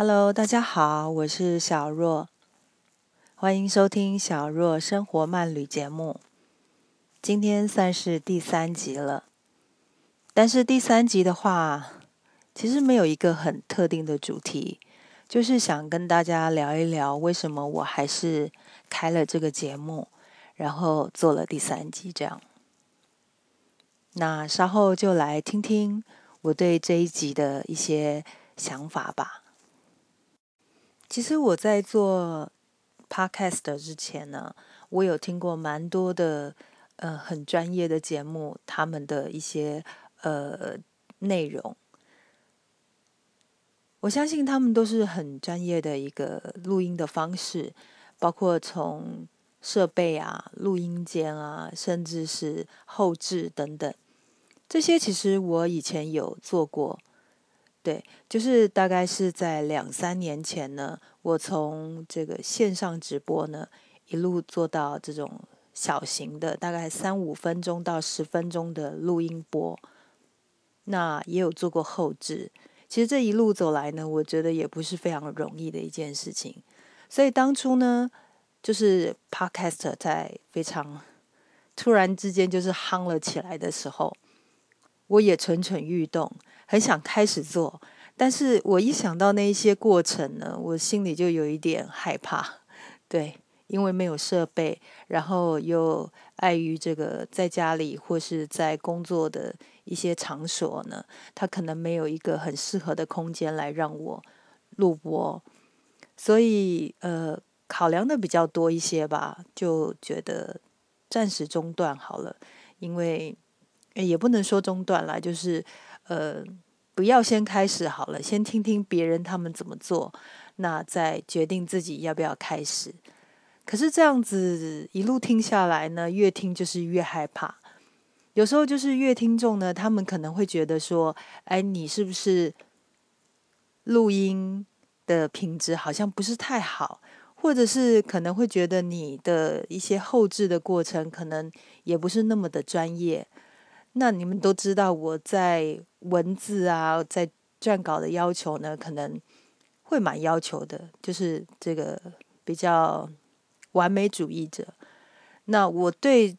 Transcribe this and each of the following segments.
Hello，大家好，我是小若，欢迎收听小若生活慢旅节目。今天算是第三集了，但是第三集的话，其实没有一个很特定的主题，就是想跟大家聊一聊为什么我还是开了这个节目，然后做了第三集这样。那稍后就来听听我对这一集的一些想法吧。其实我在做 podcast 之前呢，我有听过蛮多的呃很专业的节目，他们的一些呃内容，我相信他们都是很专业的一个录音的方式，包括从设备啊、录音间啊，甚至是后置等等，这些其实我以前有做过。对，就是大概是在两三年前呢，我从这个线上直播呢，一路做到这种小型的，大概三五分钟到十分钟的录音播。那也有做过后置，其实这一路走来呢，我觉得也不是非常容易的一件事情。所以当初呢，就是 Podcast 在非常突然之间就是夯了起来的时候，我也蠢蠢欲动。很想开始做，但是我一想到那一些过程呢，我心里就有一点害怕。对，因为没有设备，然后又碍于这个在家里或是在工作的一些场所呢，它可能没有一个很适合的空间来让我录播，所以呃，考量的比较多一些吧，就觉得暂时中断好了，因为也不能说中断了，就是。呃，不要先开始好了，先听听别人他们怎么做，那再决定自己要不要开始。可是这样子一路听下来呢，越听就是越害怕。有时候就是越听众呢，他们可能会觉得说：“哎，你是不是录音的品质好像不是太好？”或者是可能会觉得你的一些后置的过程可能也不是那么的专业。那你们都知道我在文字啊，在撰稿的要求呢，可能会蛮要求的，就是这个比较完美主义者。那我对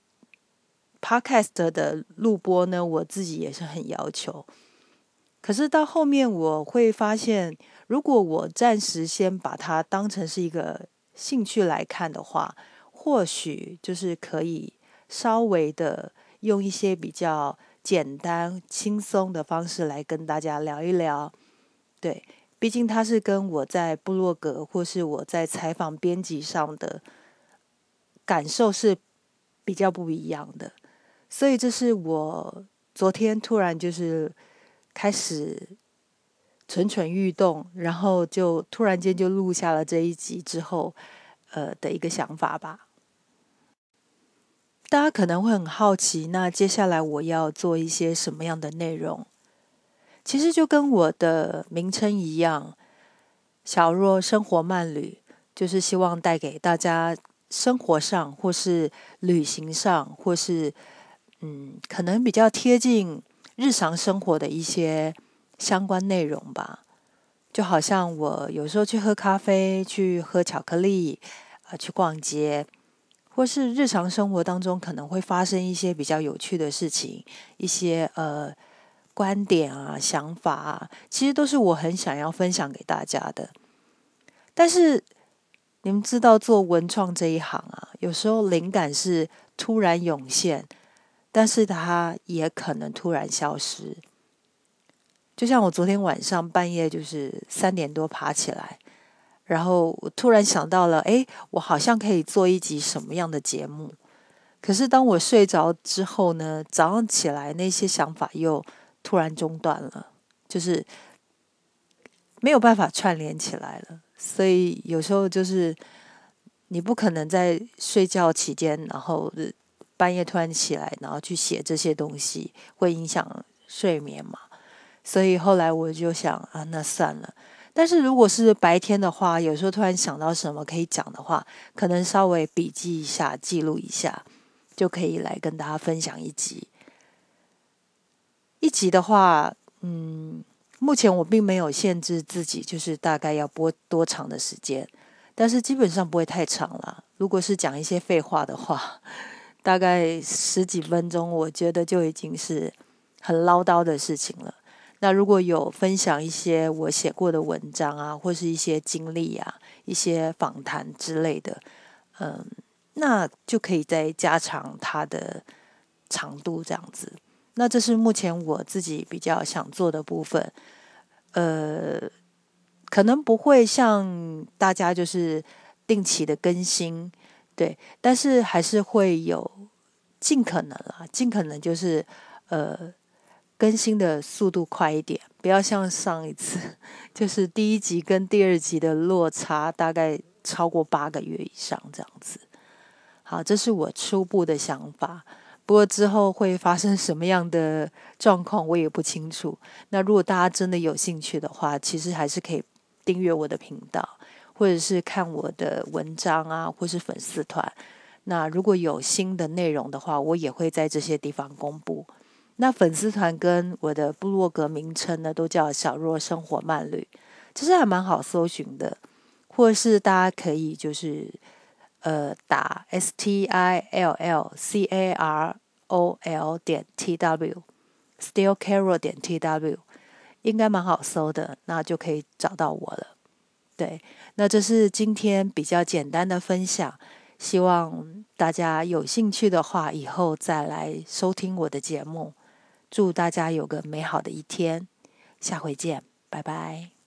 podcast 的录播呢，我自己也是很要求。可是到后面我会发现，如果我暂时先把它当成是一个兴趣来看的话，或许就是可以稍微的。用一些比较简单、轻松的方式来跟大家聊一聊，对，毕竟它是跟我在部落格或是我在采访编辑上的感受是比较不一样的，所以这是我昨天突然就是开始蠢蠢欲动，然后就突然间就录下了这一集之后，呃的一个想法吧。大家可能会很好奇，那接下来我要做一些什么样的内容？其实就跟我的名称一样，“小若生活慢旅”，就是希望带给大家生活上或是旅行上，或是嗯，可能比较贴近日常生活的一些相关内容吧。就好像我有时候去喝咖啡，去喝巧克力，啊，去逛街。或是日常生活当中可能会发生一些比较有趣的事情，一些呃观点啊、想法啊，其实都是我很想要分享给大家的。但是你们知道做文创这一行啊，有时候灵感是突然涌现，但是它也可能突然消失。就像我昨天晚上半夜就是三点多爬起来。然后我突然想到了，哎，我好像可以做一集什么样的节目？可是当我睡着之后呢，早上起来那些想法又突然中断了，就是没有办法串联起来了。所以有时候就是你不可能在睡觉期间，然后半夜突然起来，然后去写这些东西，会影响睡眠嘛？所以后来我就想啊，那算了。但是如果是白天的话，有时候突然想到什么可以讲的话，可能稍微笔记一下、记录一下，就可以来跟大家分享一集。一集的话，嗯，目前我并没有限制自己，就是大概要播多长的时间，但是基本上不会太长了。如果是讲一些废话的话，大概十几分钟，我觉得就已经是很唠叨的事情了。那如果有分享一些我写过的文章啊，或是一些经历啊、一些访谈之类的，嗯，那就可以再加长它的长度，这样子。那这是目前我自己比较想做的部分，呃，可能不会像大家就是定期的更新，对，但是还是会有尽可能啊，尽可能就是呃更新的速度快一点，不要像上一次，就是第一集跟第二集的落差大概超过八个月以上这样子。好，这是我初步的想法。不过之后会发生什么样的状况，我也不清楚。那如果大家真的有兴趣的话，其实还是可以订阅我的频道，或者是看我的文章啊，或是粉丝团。那如果有新的内容的话，我也会在这些地方公布。那粉丝团跟我的部落格名称呢，都叫“小若生活慢旅”，其实还蛮好搜寻的，或是大家可以就是。呃，打 S T I L L C A R O L 点 T W，Still Carol 点 T W，应该蛮好搜的，那就可以找到我了。对，那这是今天比较简单的分享，希望大家有兴趣的话，以后再来收听我的节目。祝大家有个美好的一天，下回见，拜拜。